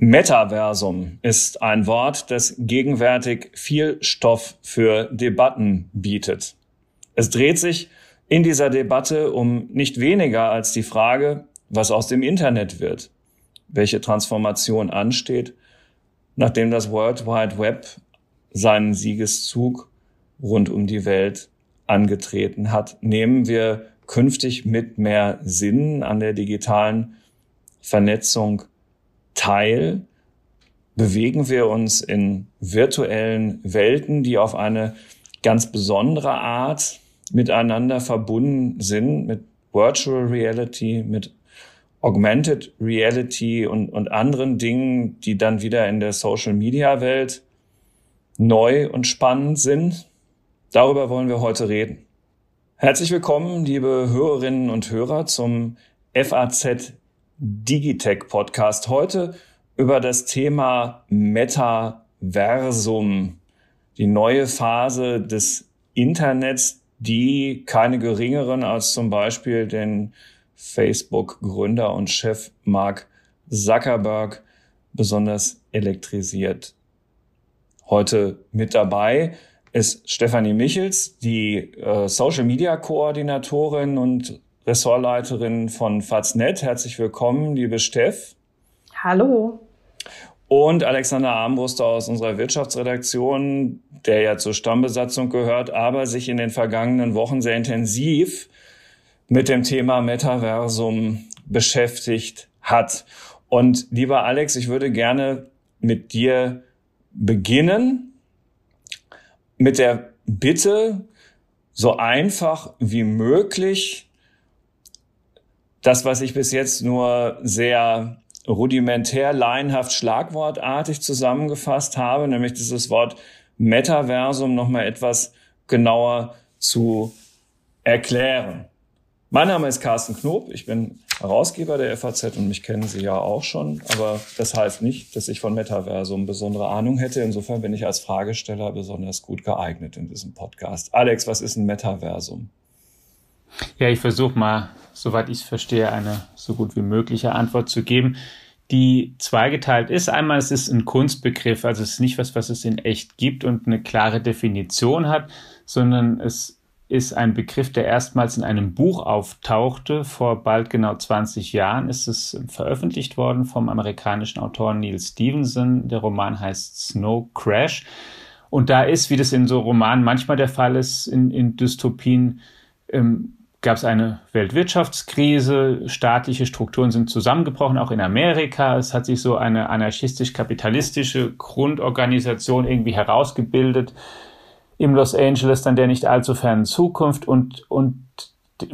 Metaversum ist ein Wort, das gegenwärtig viel Stoff für Debatten bietet. Es dreht sich in dieser Debatte um nicht weniger als die Frage, was aus dem Internet wird, welche Transformation ansteht, nachdem das World Wide Web seinen Siegeszug rund um die Welt angetreten hat. Nehmen wir künftig mit mehr Sinn an der digitalen Vernetzung teil? Bewegen wir uns in virtuellen Welten, die auf eine ganz besondere Art miteinander verbunden sind, mit Virtual Reality, mit Augmented Reality und, und anderen Dingen, die dann wieder in der Social Media Welt neu und spannend sind. Darüber wollen wir heute reden. Herzlich willkommen, liebe Hörerinnen und Hörer, zum FAZ Digitech Podcast. Heute über das Thema Metaversum, die neue Phase des Internets, die keine geringeren als zum Beispiel den Facebook-Gründer und Chef Mark Zuckerberg besonders elektrisiert. Heute mit dabei ist Stefanie Michels, die äh, Social Media Koordinatorin und Ressortleiterin von Faznet. Herzlich willkommen, liebe Steff. Hallo. Und Alexander Armbruster aus unserer Wirtschaftsredaktion, der ja zur Stammbesatzung gehört, aber sich in den vergangenen Wochen sehr intensiv mit dem Thema Metaversum beschäftigt hat. Und lieber Alex, ich würde gerne mit dir beginnen mit der Bitte, so einfach wie möglich das, was ich bis jetzt nur sehr rudimentär, laienhaft, schlagwortartig zusammengefasst habe, nämlich dieses Wort Metaversum nochmal etwas genauer zu erklären. Mein Name ist Carsten Knob, ich bin Herausgeber der FAZ und mich kennen Sie ja auch schon, aber das heißt nicht, dass ich von Metaversum besondere Ahnung hätte. Insofern bin ich als Fragesteller besonders gut geeignet in diesem Podcast. Alex, was ist ein Metaversum? Ja, ich versuche mal, soweit ich es verstehe, eine so gut wie mögliche Antwort zu geben, die zweigeteilt ist. Einmal es ist ein Kunstbegriff, also es ist nicht was, was es in echt gibt und eine klare Definition hat, sondern es ist ein Begriff, der erstmals in einem Buch auftauchte. Vor bald genau 20 Jahren ist es veröffentlicht worden vom amerikanischen Autor Neil Stevenson. Der Roman heißt Snow Crash. Und da ist, wie das in so Romanen manchmal der Fall ist, in, in Dystopien, ähm, gab es eine Weltwirtschaftskrise, staatliche Strukturen sind zusammengebrochen, auch in Amerika. Es hat sich so eine anarchistisch-kapitalistische Grundorganisation irgendwie herausgebildet im Los Angeles dann der nicht allzu fernen Zukunft und, und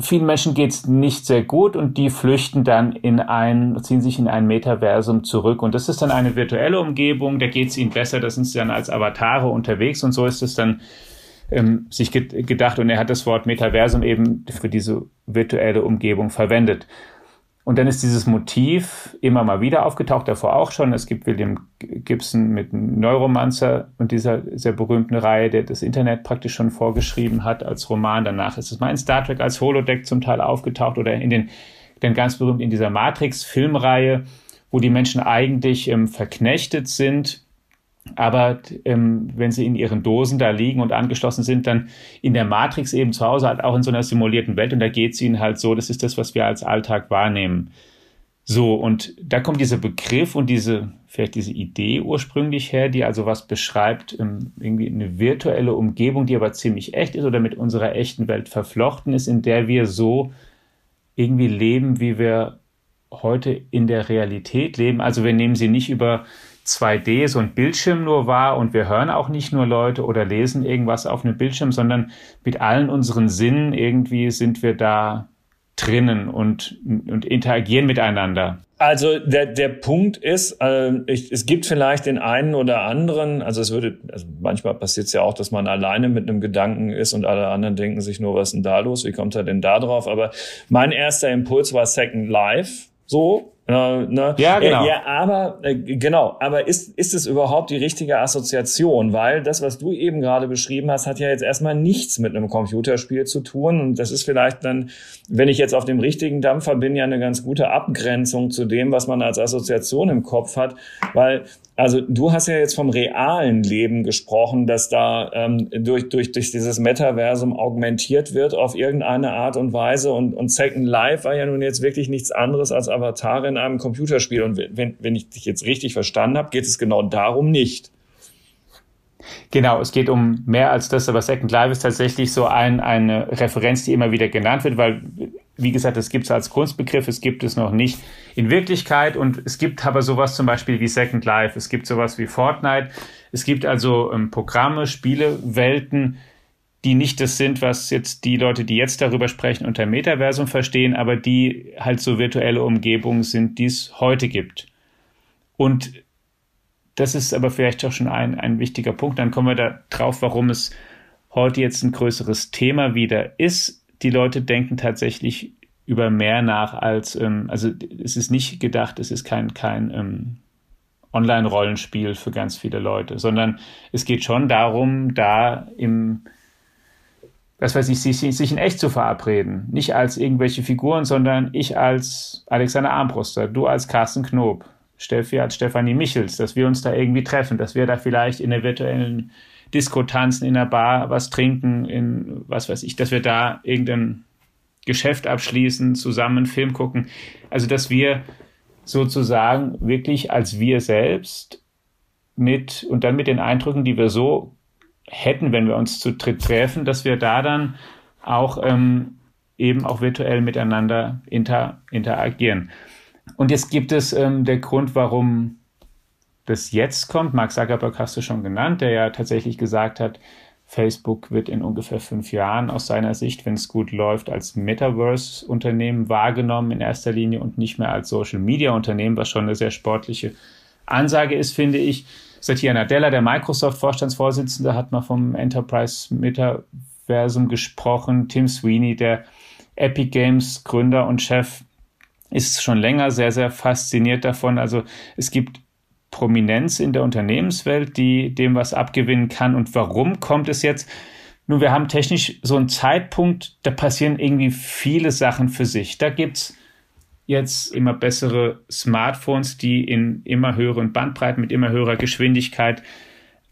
vielen Menschen geht's nicht sehr gut und die flüchten dann in ein, ziehen sich in ein Metaversum zurück. Und das ist dann eine virtuelle Umgebung, da geht's ihnen besser, da sind sie dann als Avatare unterwegs und so ist es dann ähm, sich gedacht und er hat das Wort Metaversum eben für diese virtuelle Umgebung verwendet. Und dann ist dieses Motiv immer mal wieder aufgetaucht, davor auch schon. Es gibt William Gibson mit Neuromancer und dieser sehr berühmten Reihe, der das Internet praktisch schon vorgeschrieben hat als Roman. Danach ist es mal in Star Trek als Holodeck zum Teil aufgetaucht oder in den, dann ganz berühmt in dieser Matrix-Filmreihe, wo die Menschen eigentlich ähm, verknechtet sind aber ähm, wenn sie in ihren Dosen da liegen und angeschlossen sind, dann in der Matrix eben zu Hause, halt auch in so einer simulierten Welt und da geht es ihnen halt so, das ist das, was wir als Alltag wahrnehmen. So, und da kommt dieser Begriff und diese, vielleicht diese Idee ursprünglich her, die also was beschreibt, ähm, irgendwie eine virtuelle Umgebung, die aber ziemlich echt ist oder mit unserer echten Welt verflochten ist, in der wir so irgendwie leben, wie wir heute in der Realität leben. Also wir nehmen sie nicht über 2D so ein Bildschirm nur war und wir hören auch nicht nur Leute oder lesen irgendwas auf einem Bildschirm, sondern mit allen unseren Sinnen irgendwie sind wir da drinnen und, und interagieren miteinander. Also der, der Punkt ist, äh, ich, es gibt vielleicht den einen oder anderen, also es würde, also manchmal passiert es ja auch, dass man alleine mit einem Gedanken ist und alle anderen denken sich nur, was ist denn da los, wie kommt er denn da drauf? Aber mein erster Impuls war Second Life, so, Ne? Ja, genau. Ja, aber äh, genau, aber ist, ist es überhaupt die richtige Assoziation? Weil das, was du eben gerade beschrieben hast, hat ja jetzt erstmal nichts mit einem Computerspiel zu tun. Und das ist vielleicht dann, wenn ich jetzt auf dem richtigen Dampfer bin, ja eine ganz gute Abgrenzung zu dem, was man als Assoziation im Kopf hat. Weil also du hast ja jetzt vom realen Leben gesprochen, dass da ähm, durch, durch, durch dieses Metaversum augmentiert wird auf irgendeine Art und Weise. Und, und Second Life war ja nun jetzt wirklich nichts anderes als Avatar in einem Computerspiel. Und wenn, wenn ich dich jetzt richtig verstanden habe, geht es genau darum nicht. Genau, es geht um mehr als das, aber Second Life ist tatsächlich so ein, eine Referenz, die immer wieder genannt wird, weil, wie gesagt, es gibt es als Kunstbegriff, es gibt es noch nicht in Wirklichkeit und es gibt aber sowas zum Beispiel wie Second Life, es gibt sowas wie Fortnite, es gibt also ähm, Programme, Spiele, Welten, die nicht das sind, was jetzt die Leute, die jetzt darüber sprechen, unter Metaversum verstehen, aber die halt so virtuelle Umgebungen sind, die es heute gibt. Und das ist aber vielleicht auch schon ein, ein wichtiger Punkt. Dann kommen wir da drauf, warum es heute jetzt ein größeres Thema wieder ist. Die Leute denken tatsächlich über mehr nach als, ähm, also es ist nicht gedacht, es ist kein, kein ähm, Online-Rollenspiel für ganz viele Leute, sondern es geht schon darum, da im, was weiß ich, sich, sich in echt zu verabreden. Nicht als irgendwelche Figuren, sondern ich als Alexander Armbruster, du als Carsten Knob, Steffi als Stefanie Michels, dass wir uns da irgendwie treffen, dass wir da vielleicht in der virtuellen Disco tanzen, in der Bar was trinken, in was weiß ich, dass wir da irgendein Geschäft abschließen, zusammen einen Film gucken. Also, dass wir sozusagen wirklich als wir selbst mit und dann mit den Eindrücken, die wir so hätten, wenn wir uns zu dritt treffen, dass wir da dann auch ähm, eben auch virtuell miteinander inter, interagieren. Und jetzt gibt es ähm, der Grund, warum das jetzt kommt. Mark Zuckerberg hast du schon genannt, der ja tatsächlich gesagt hat, Facebook wird in ungefähr fünf Jahren aus seiner Sicht, wenn es gut läuft, als Metaverse-Unternehmen wahrgenommen in erster Linie und nicht mehr als Social-Media-Unternehmen, was schon eine sehr sportliche Ansage ist, finde ich. Satya Nadella, der Microsoft-Vorstandsvorsitzende, hat mal vom Enterprise-Metaversum gesprochen. Tim Sweeney, der Epic Games-Gründer und Chef, ist schon länger sehr, sehr fasziniert davon. Also es gibt Prominenz in der Unternehmenswelt, die dem was abgewinnen kann. Und warum kommt es jetzt? Nun, wir haben technisch so einen Zeitpunkt, da passieren irgendwie viele Sachen für sich. Da gibt es jetzt immer bessere Smartphones, die in immer höheren Bandbreiten mit immer höherer Geschwindigkeit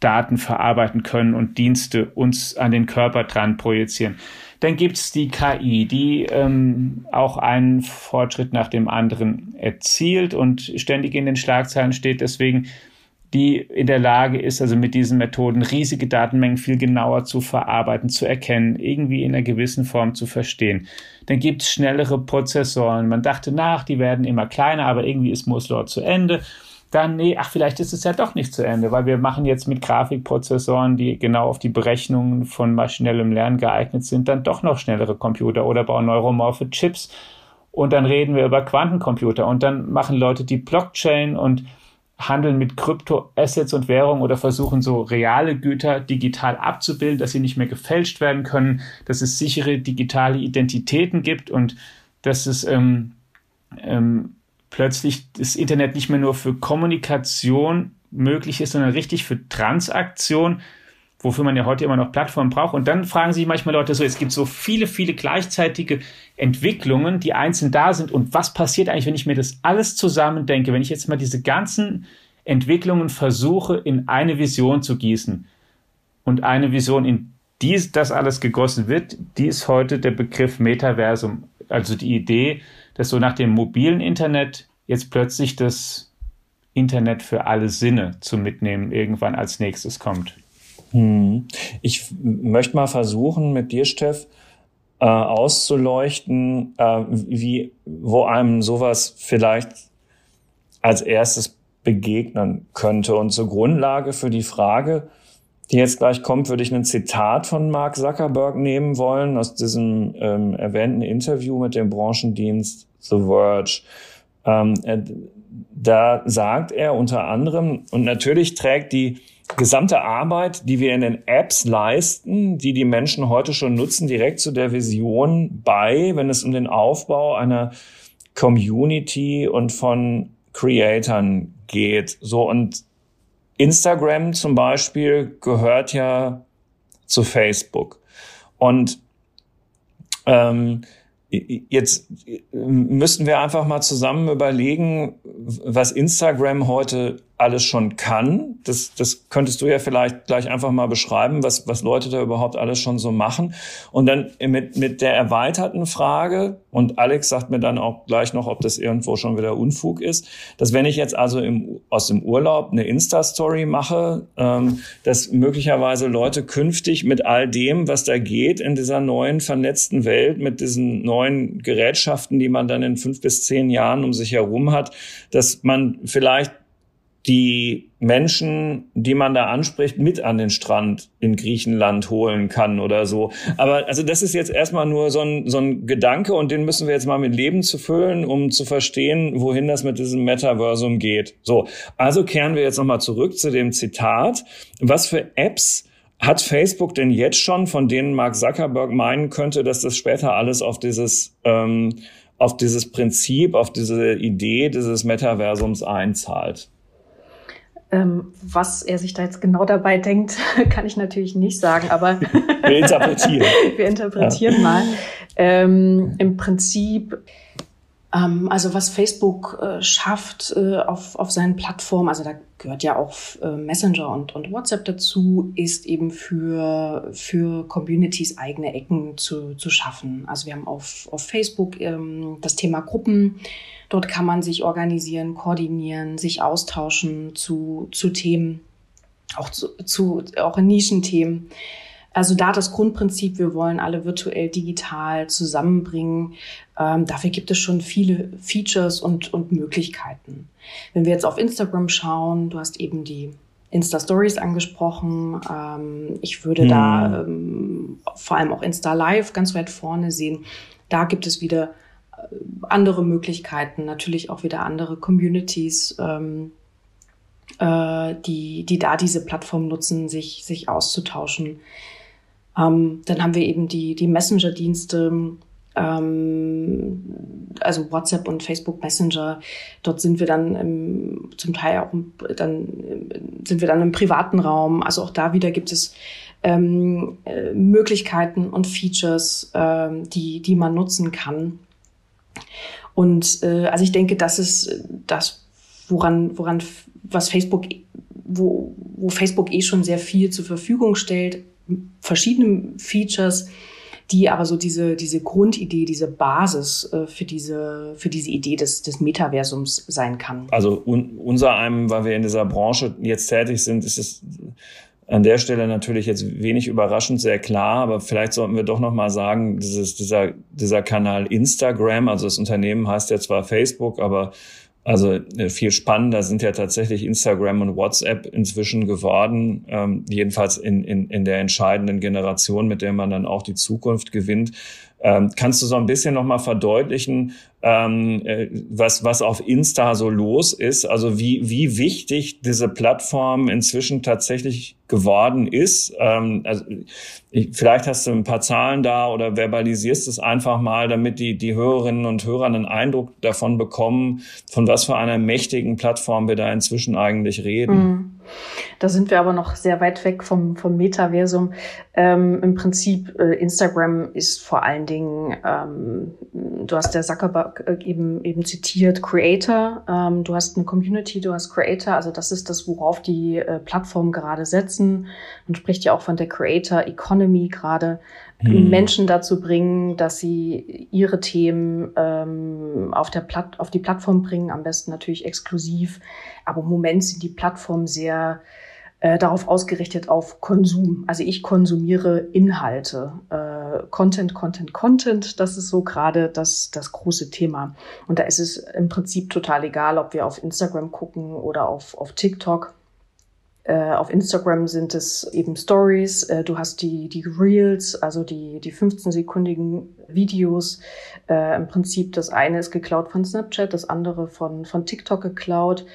Daten verarbeiten können und Dienste uns an den Körper dran projizieren. Dann gibt es die KI, die ähm, auch einen Fortschritt nach dem anderen erzielt und ständig in den Schlagzeilen steht, deswegen die in der Lage ist, also mit diesen Methoden riesige Datenmengen viel genauer zu verarbeiten, zu erkennen, irgendwie in einer gewissen Form zu verstehen. Dann gibt es schnellere Prozessoren. Man dachte nach, die werden immer kleiner, aber irgendwie ist Moore's zu Ende dann, nee, ach, vielleicht ist es ja doch nicht zu Ende, weil wir machen jetzt mit Grafikprozessoren, die genau auf die Berechnungen von maschinellem Lernen geeignet sind, dann doch noch schnellere Computer oder bauen neuromorphe Chips. Und dann reden wir über Quantencomputer und dann machen Leute die Blockchain und handeln mit Kryptoassets und Währungen oder versuchen so reale Güter digital abzubilden, dass sie nicht mehr gefälscht werden können, dass es sichere digitale Identitäten gibt und dass es ähm, ähm, plötzlich das Internet nicht mehr nur für Kommunikation möglich ist, sondern richtig für Transaktion, wofür man ja heute immer noch Plattformen braucht. Und dann fragen sich manchmal Leute so, es gibt so viele, viele gleichzeitige Entwicklungen, die einzeln da sind. Und was passiert eigentlich, wenn ich mir das alles zusammen denke, wenn ich jetzt mal diese ganzen Entwicklungen versuche, in eine Vision zu gießen und eine Vision, in die das alles gegossen wird, die ist heute der Begriff Metaversum. Also die Idee, dass so nach dem mobilen Internet jetzt plötzlich das Internet für alle Sinne zum Mitnehmen irgendwann als nächstes kommt. Hm. Ich möchte mal versuchen, mit dir, Steff, äh, auszuleuchten, äh, wie, wo einem sowas vielleicht als erstes begegnen könnte. Und zur Grundlage für die Frage, die jetzt gleich kommt, würde ich ein Zitat von Mark Zuckerberg nehmen wollen aus diesem ähm, erwähnten Interview mit dem Branchendienst The Verge. Ähm, äh, da sagt er unter anderem, und natürlich trägt die gesamte Arbeit, die wir in den Apps leisten, die die Menschen heute schon nutzen, direkt zu der Vision bei, wenn es um den Aufbau einer Community und von Creatern geht. So und Instagram zum Beispiel gehört ja zu Facebook. Und ähm, jetzt müssten wir einfach mal zusammen überlegen, was Instagram heute alles schon kann. Das, das könntest du ja vielleicht gleich einfach mal beschreiben, was, was Leute da überhaupt alles schon so machen. Und dann mit, mit der erweiterten Frage, und Alex sagt mir dann auch gleich noch, ob das irgendwo schon wieder Unfug ist, dass wenn ich jetzt also im, aus dem Urlaub eine Insta-Story mache, ähm, dass möglicherweise Leute künftig mit all dem, was da geht in dieser neuen vernetzten Welt, mit diesen neuen Gerätschaften, die man dann in fünf bis zehn Jahren um sich herum hat, dass man vielleicht die Menschen, die man da anspricht, mit an den Strand in Griechenland holen kann oder so. Aber also das ist jetzt erstmal nur so ein, so ein Gedanke und den müssen wir jetzt mal mit Leben zu füllen, um zu verstehen, wohin das mit diesem Metaversum geht. So, also kehren wir jetzt nochmal zurück zu dem Zitat. Was für Apps hat Facebook denn jetzt schon, von denen Mark Zuckerberg meinen könnte, dass das später alles auf dieses ähm, auf dieses Prinzip, auf diese Idee dieses Metaversums einzahlt? Ähm, was er sich da jetzt genau dabei denkt, kann ich natürlich nicht sagen, aber wir interpretieren. wir interpretieren ja. mal. Ähm, Im Prinzip, ähm, also was Facebook äh, schafft äh, auf, auf seinen Plattformen, also da gehört ja auch äh, Messenger und, und WhatsApp dazu, ist eben für, für Communities eigene Ecken zu, zu schaffen. Also wir haben auf, auf Facebook ähm, das Thema Gruppen Dort kann man sich organisieren, koordinieren, sich austauschen zu, zu Themen, auch zu, zu auch in Nischenthemen. Also da das Grundprinzip, wir wollen alle virtuell digital zusammenbringen. Ähm, dafür gibt es schon viele Features und, und Möglichkeiten. Wenn wir jetzt auf Instagram schauen, du hast eben die Insta-Stories angesprochen. Ähm, ich würde hm. da ähm, vor allem auch Insta Live ganz weit vorne sehen. Da gibt es wieder andere Möglichkeiten, natürlich auch wieder andere Communities, ähm, äh, die, die da diese Plattform nutzen, sich, sich auszutauschen. Ähm, dann haben wir eben die, die Messenger-Dienste, ähm, also WhatsApp und Facebook Messenger. Dort sind wir dann im, zum Teil auch dann sind wir dann im privaten Raum. Also auch da wieder gibt es ähm, äh, Möglichkeiten und Features, ähm, die, die man nutzen kann. Und äh, also ich denke, das ist das, woran, woran was Facebook, wo, wo Facebook eh schon sehr viel zur Verfügung stellt, verschiedene Features, die aber so diese, diese Grundidee, diese Basis äh, für, diese, für diese Idee des, des Metaversums sein kann. Also un, unser einem, weil wir in dieser Branche jetzt tätig sind, ist es an der Stelle natürlich jetzt wenig überraschend, sehr klar, aber vielleicht sollten wir doch noch mal sagen, dieses, dieser, dieser Kanal Instagram, also das Unternehmen heißt ja zwar Facebook, aber also äh, viel spannender sind ja tatsächlich Instagram und WhatsApp inzwischen geworden, ähm, jedenfalls in, in, in der entscheidenden Generation, mit der man dann auch die Zukunft gewinnt. Ähm, kannst du so ein bisschen noch mal verdeutlichen, ähm, äh, was, was auf Insta so los ist? Also wie, wie wichtig diese Plattform inzwischen tatsächlich geworden ist? Ähm, also ich, vielleicht hast du ein paar Zahlen da oder verbalisierst es einfach mal, damit die, die Hörerinnen und Hörer einen Eindruck davon bekommen, von was für einer mächtigen Plattform wir da inzwischen eigentlich reden. Mhm. Da sind wir aber noch sehr weit weg vom, vom Metaversum. Ähm, Im Prinzip, äh, Instagram ist vor allen Dingen, ähm, du hast der Zuckerberg äh, eben, eben zitiert, Creator. Ähm, du hast eine Community, du hast Creator. Also das ist das, worauf die äh, Plattformen gerade setzen. Man spricht ja auch von der Creator Economy gerade. Hm. Menschen dazu bringen, dass sie ihre Themen ähm, auf, der Platt, auf die Plattform bringen, am besten natürlich exklusiv. Aber im Moment sind die Plattformen sehr äh, darauf ausgerichtet auf Konsum. Also ich konsumiere Inhalte. Äh, Content, Content, Content, das ist so gerade das, das große Thema. Und da ist es im Prinzip total egal, ob wir auf Instagram gucken oder auf, auf TikTok. Äh, auf Instagram sind es eben Stories. Äh, du hast die, die Reels, also die, die 15-sekundigen Videos. Äh, Im Prinzip das eine ist geklaut von Snapchat, das andere von, von TikTok geklaut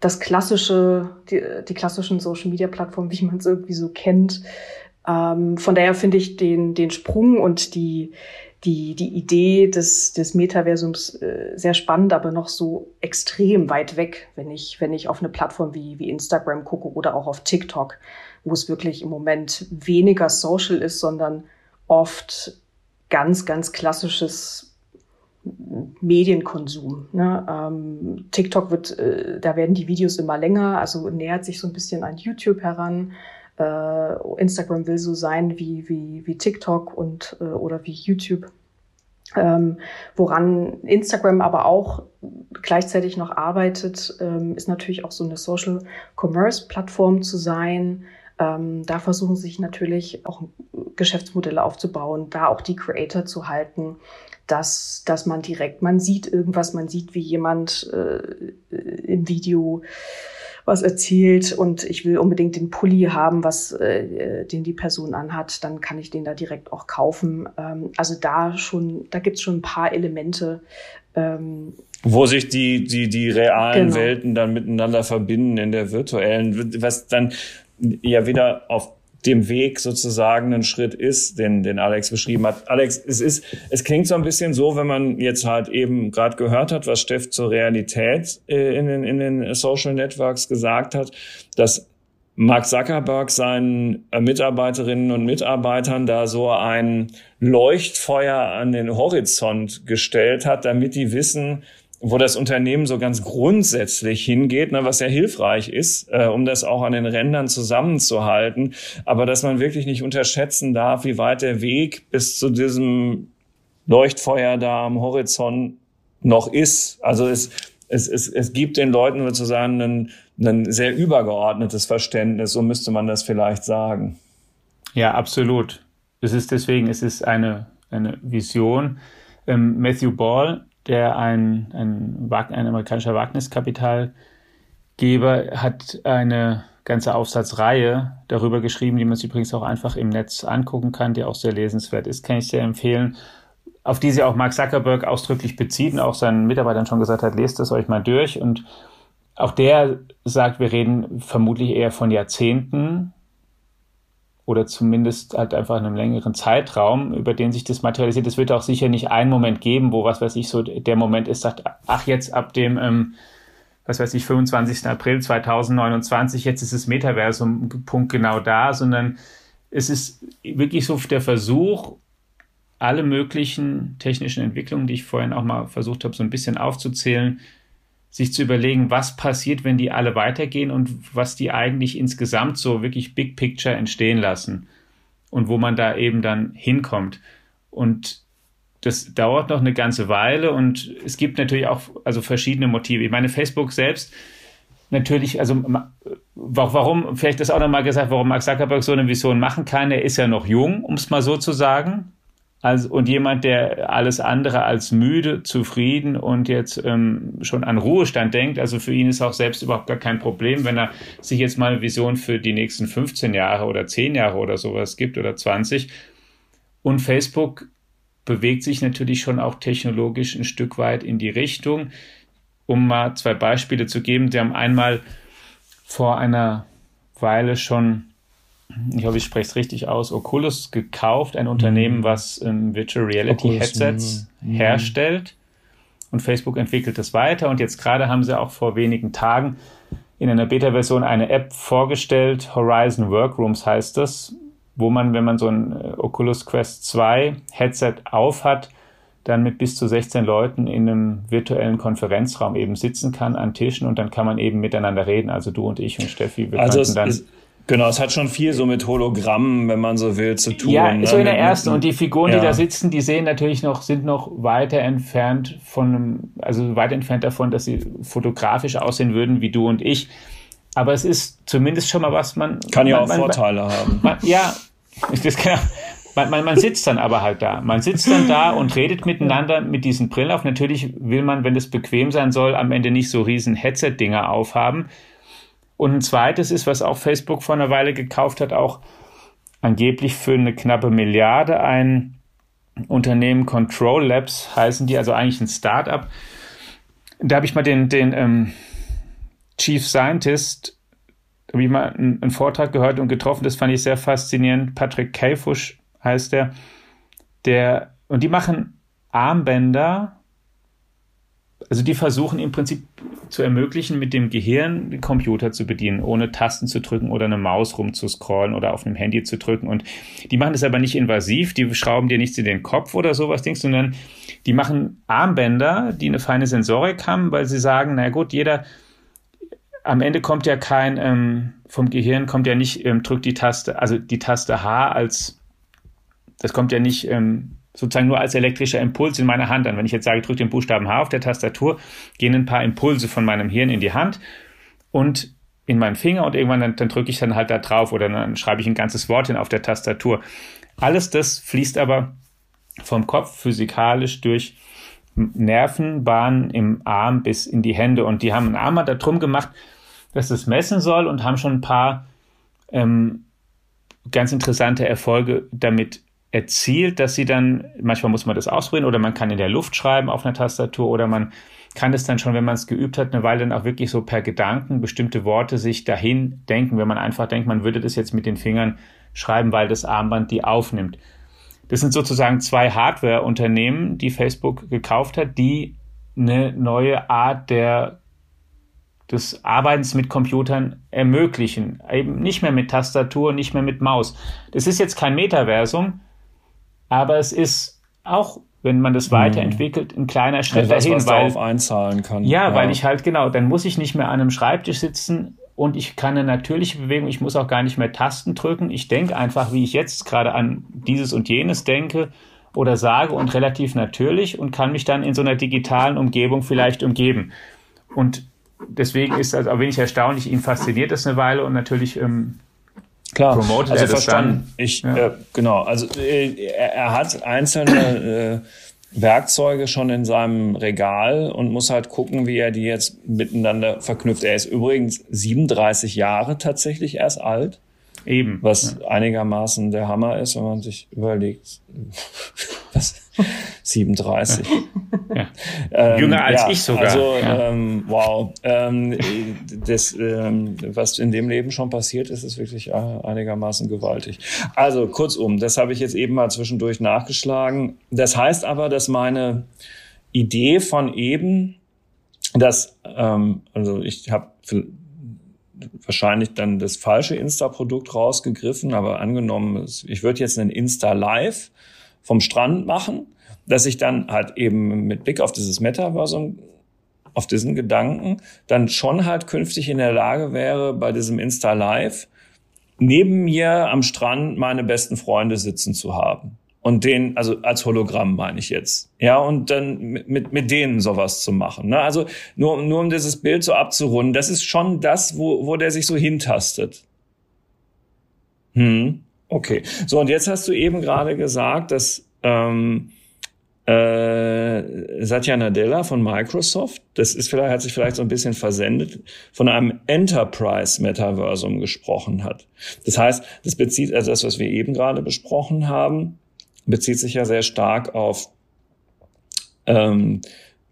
das klassische, die, die klassischen Social Media Plattformen, wie man es irgendwie so kennt. Ähm, von daher finde ich den, den Sprung und die, die, die Idee des, des Metaversums äh, sehr spannend, aber noch so extrem weit weg, wenn ich, wenn ich auf eine Plattform wie, wie Instagram gucke oder auch auf TikTok, wo es wirklich im Moment weniger social ist, sondern oft ganz, ganz klassisches Medienkonsum. Ne? Ähm, TikTok wird, äh, da werden die Videos immer länger, also nähert sich so ein bisschen an YouTube heran. Äh, Instagram will so sein wie, wie, wie TikTok und äh, oder wie YouTube. Ähm, woran Instagram aber auch gleichzeitig noch arbeitet, ähm, ist natürlich auch so eine Social Commerce Plattform zu sein. Ähm, da versuchen sich natürlich auch Geschäftsmodelle aufzubauen, da auch die Creator zu halten, dass, dass man direkt, man sieht irgendwas, man sieht, wie jemand äh, im Video was erzählt und ich will unbedingt den Pulli haben, was äh, den die Person anhat, dann kann ich den da direkt auch kaufen. Ähm, also da schon, da gibt's schon ein paar Elemente. Ähm, wo sich die, die, die realen genau. Welten dann miteinander verbinden in der virtuellen, was dann ja wieder auf dem Weg sozusagen ein Schritt ist, den, den Alex beschrieben hat. Alex, es ist, es klingt so ein bisschen so, wenn man jetzt halt eben gerade gehört hat, was Steff zur Realität äh, in, den, in den Social Networks gesagt hat, dass Mark Zuckerberg seinen äh, Mitarbeiterinnen und Mitarbeitern da so ein Leuchtfeuer an den Horizont gestellt hat, damit die wissen, wo das Unternehmen so ganz grundsätzlich hingeht, ne, was ja hilfreich ist, äh, um das auch an den Rändern zusammenzuhalten, aber dass man wirklich nicht unterschätzen darf, wie weit der Weg bis zu diesem Leuchtfeuer da am Horizont noch ist. Also es, es, es, es gibt den Leuten sozusagen ein, ein sehr übergeordnetes Verständnis, so müsste man das vielleicht sagen. Ja, absolut. Es ist deswegen, es ist eine, eine Vision. Ähm, Matthew Ball der ein, ein, ein amerikanischer Wagniskapitalgeber hat eine ganze Aufsatzreihe darüber geschrieben, die man sich übrigens auch einfach im Netz angucken kann, die auch sehr lesenswert ist, kann ich sehr empfehlen, auf die sie auch Mark Zuckerberg ausdrücklich bezieht und auch seinen Mitarbeitern schon gesagt hat, lest es euch mal durch. Und auch der sagt, wir reden vermutlich eher von Jahrzehnten, oder zumindest halt einfach in einem längeren Zeitraum, über den sich das materialisiert. Es wird auch sicher nicht einen Moment geben, wo was weiß ich so der Moment ist, sagt, ach jetzt ab dem, ähm, was weiß ich, 25. April 2029, jetzt ist das Metaversum Punkt genau da, sondern es ist wirklich so der Versuch, alle möglichen technischen Entwicklungen, die ich vorhin auch mal versucht habe, so ein bisschen aufzuzählen, sich zu überlegen, was passiert, wenn die alle weitergehen und was die eigentlich insgesamt so wirklich Big Picture entstehen lassen und wo man da eben dann hinkommt. Und das dauert noch eine ganze Weile und es gibt natürlich auch also verschiedene Motive. Ich meine, Facebook selbst natürlich, also warum, vielleicht das auch nochmal gesagt, warum Mark Zuckerberg so eine Vision machen kann, er ist ja noch jung, um es mal so zu sagen. Also, und jemand, der alles andere als müde, zufrieden und jetzt ähm, schon an Ruhestand denkt, also für ihn ist auch selbst überhaupt gar kein Problem, wenn er sich jetzt mal eine Vision für die nächsten 15 Jahre oder 10 Jahre oder sowas gibt oder 20. Und Facebook bewegt sich natürlich schon auch technologisch ein Stück weit in die Richtung. Um mal zwei Beispiele zu geben, sie haben einmal vor einer Weile schon ich hoffe, ich spreche es richtig aus, Oculus gekauft, ein Unternehmen, mhm. was ähm, Virtual Reality Oculus, Headsets mhm. herstellt. Und Facebook entwickelt es weiter. Und jetzt gerade haben sie auch vor wenigen Tagen in einer Beta-Version eine App vorgestellt. Horizon Workrooms heißt das, wo man, wenn man so ein äh, Oculus Quest 2 Headset aufhat, dann mit bis zu 16 Leuten in einem virtuellen Konferenzraum eben sitzen kann an Tischen und dann kann man eben miteinander reden. Also du und ich und Steffi, wir also könnten dann. Ist, Genau, es hat schon viel so mit Hologrammen, wenn man so will, zu tun. Ja, ne? so in der ersten. Und die Figuren, ja. die da sitzen, die sehen natürlich noch, sind noch weiter entfernt von, also weit entfernt davon, dass sie fotografisch aussehen würden wie du und ich. Aber es ist zumindest schon mal was man. Kann ja man, auch man, Vorteile man, haben. ja, das kann, man, man, man sitzt dann aber halt da. Man sitzt dann da und redet miteinander mit diesen Brillen auf. Natürlich will man, wenn es bequem sein soll, am Ende nicht so riesen Headset-Dinger aufhaben. Und ein zweites ist, was auch Facebook vor einer Weile gekauft hat, auch angeblich für eine knappe Milliarde ein Unternehmen Control Labs heißen die, also eigentlich ein Startup. Da habe ich mal den, den ähm, Chief Scientist, habe ich mal einen, einen, Vortrag gehört und getroffen, das fand ich sehr faszinierend. Patrick Kaifusch heißt der, der und die machen Armbänder, also die versuchen im Prinzip zu ermöglichen, mit dem Gehirn den Computer zu bedienen, ohne Tasten zu drücken oder eine Maus rumzuscrollen oder auf einem Handy zu drücken. Und die machen das aber nicht invasiv, die schrauben dir nichts in den Kopf oder sowas, Dings, sondern die machen Armbänder, die eine feine Sensorik haben, weil sie sagen, na gut, jeder, am Ende kommt ja kein, ähm, vom Gehirn kommt ja nicht, ähm, drückt die Taste, also die Taste H als, das kommt ja nicht, ähm, sozusagen nur als elektrischer Impuls in meiner Hand an. Wenn ich jetzt sage, drücke den Buchstaben H auf der Tastatur, gehen ein paar Impulse von meinem Hirn in die Hand und in meinen Finger und irgendwann dann, dann drücke ich dann halt da drauf oder dann schreibe ich ein ganzes Wort hin auf der Tastatur. Alles das fließt aber vom Kopf physikalisch durch Nervenbahnen im Arm bis in die Hände und die haben einen Arm da drum gemacht, dass es messen soll und haben schon ein paar ähm, ganz interessante Erfolge damit erzielt, dass sie dann, manchmal muss man das ausprobieren oder man kann in der Luft schreiben auf einer Tastatur oder man kann es dann schon, wenn man es geübt hat, eine Weile dann auch wirklich so per Gedanken bestimmte Worte sich dahin denken, wenn man einfach denkt, man würde das jetzt mit den Fingern schreiben, weil das Armband die aufnimmt. Das sind sozusagen zwei Hardware-Unternehmen, die Facebook gekauft hat, die eine neue Art der des Arbeitens mit Computern ermöglichen. Eben nicht mehr mit Tastatur, nicht mehr mit Maus. Das ist jetzt kein Metaversum, aber es ist auch, wenn man das mhm. weiterentwickelt, ein kleiner Schritt Etwas, dahin, was weil darauf einzahlen kann. Ja, ja, weil ich halt genau, dann muss ich nicht mehr an einem Schreibtisch sitzen und ich kann eine natürliche Bewegung, ich muss auch gar nicht mehr Tasten drücken. Ich denke einfach, wie ich jetzt gerade an dieses und jenes denke oder sage und relativ natürlich und kann mich dann in so einer digitalen Umgebung vielleicht umgeben. Und deswegen ist also auch wenig erstaunlich, ihn fasziniert das eine Weile und natürlich ähm, Klar, promotet also er verstanden. Ich, ja. äh, genau, also äh, er, er, hat einzelne äh, Werkzeuge schon in seinem Regal und muss halt gucken, wie er die jetzt miteinander verknüpft. Er ist übrigens 37 Jahre tatsächlich erst alt. Eben. Was ja. einigermaßen der Hammer ist, wenn man sich überlegt, was 37. Ja. Ähm, Jünger als ja, ich sogar. Also, ähm, wow. Ähm, das, ähm, was in dem Leben schon passiert ist, ist wirklich äh, einigermaßen gewaltig. Also, kurzum, das habe ich jetzt eben mal zwischendurch nachgeschlagen. Das heißt aber, dass meine Idee von eben, dass, ähm, also ich habe wahrscheinlich dann das falsche Insta-Produkt rausgegriffen, aber angenommen, ich würde jetzt einen Insta Live vom Strand machen, dass ich dann halt eben mit Blick auf dieses Metaversum, auf diesen Gedanken, dann schon halt künftig in der Lage wäre, bei diesem Insta Live neben mir am Strand meine besten Freunde sitzen zu haben. Und den, also als Hologramm meine ich jetzt. Ja, und dann mit, mit denen sowas zu machen. Ne? Also nur, nur um dieses Bild so abzurunden, das ist schon das, wo, wo der sich so hintastet. Hm, okay. So, und jetzt hast du eben gerade gesagt, dass ähm, äh, Satya Nadella von Microsoft, das ist vielleicht, hat sich vielleicht so ein bisschen versendet, von einem Enterprise-Metaversum gesprochen hat. Das heißt, das bezieht, also das, was wir eben gerade besprochen haben, bezieht sich ja sehr stark auf, ähm,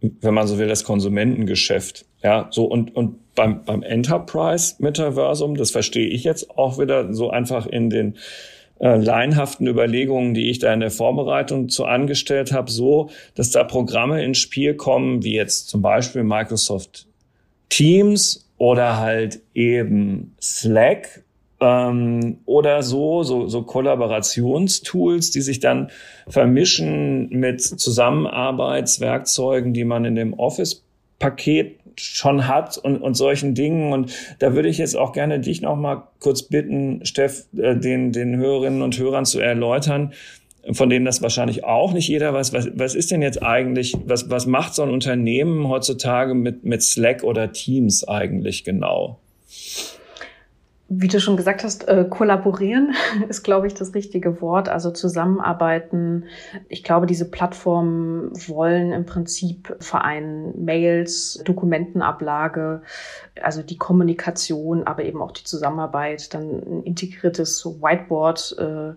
wenn man so will, das Konsumentengeschäft. Ja, so und, und beim, beim Enterprise-Metaversum, das verstehe ich jetzt auch wieder so einfach in den äh, laienhaften Überlegungen, die ich da in der Vorbereitung zu angestellt habe, so, dass da Programme ins Spiel kommen, wie jetzt zum Beispiel Microsoft Teams oder halt eben Slack ähm, oder so, so, so Kollaborationstools, die sich dann vermischen mit Zusammenarbeitswerkzeugen, die man in dem Office-Paket schon hat und, und solchen Dingen. Und da würde ich jetzt auch gerne dich noch mal kurz bitten, Steff, äh, den, den Hörerinnen und Hörern zu erläutern, von denen das wahrscheinlich auch nicht jeder weiß. Was, was ist denn jetzt eigentlich, was, was macht so ein Unternehmen heutzutage mit, mit Slack oder Teams eigentlich genau? Wie du schon gesagt hast, äh, kollaborieren ist, glaube ich, das richtige Wort. Also zusammenarbeiten. Ich glaube, diese Plattformen wollen im Prinzip vereinen Mails, Dokumentenablage, also die Kommunikation, aber eben auch die Zusammenarbeit, dann ein integriertes Whiteboard äh,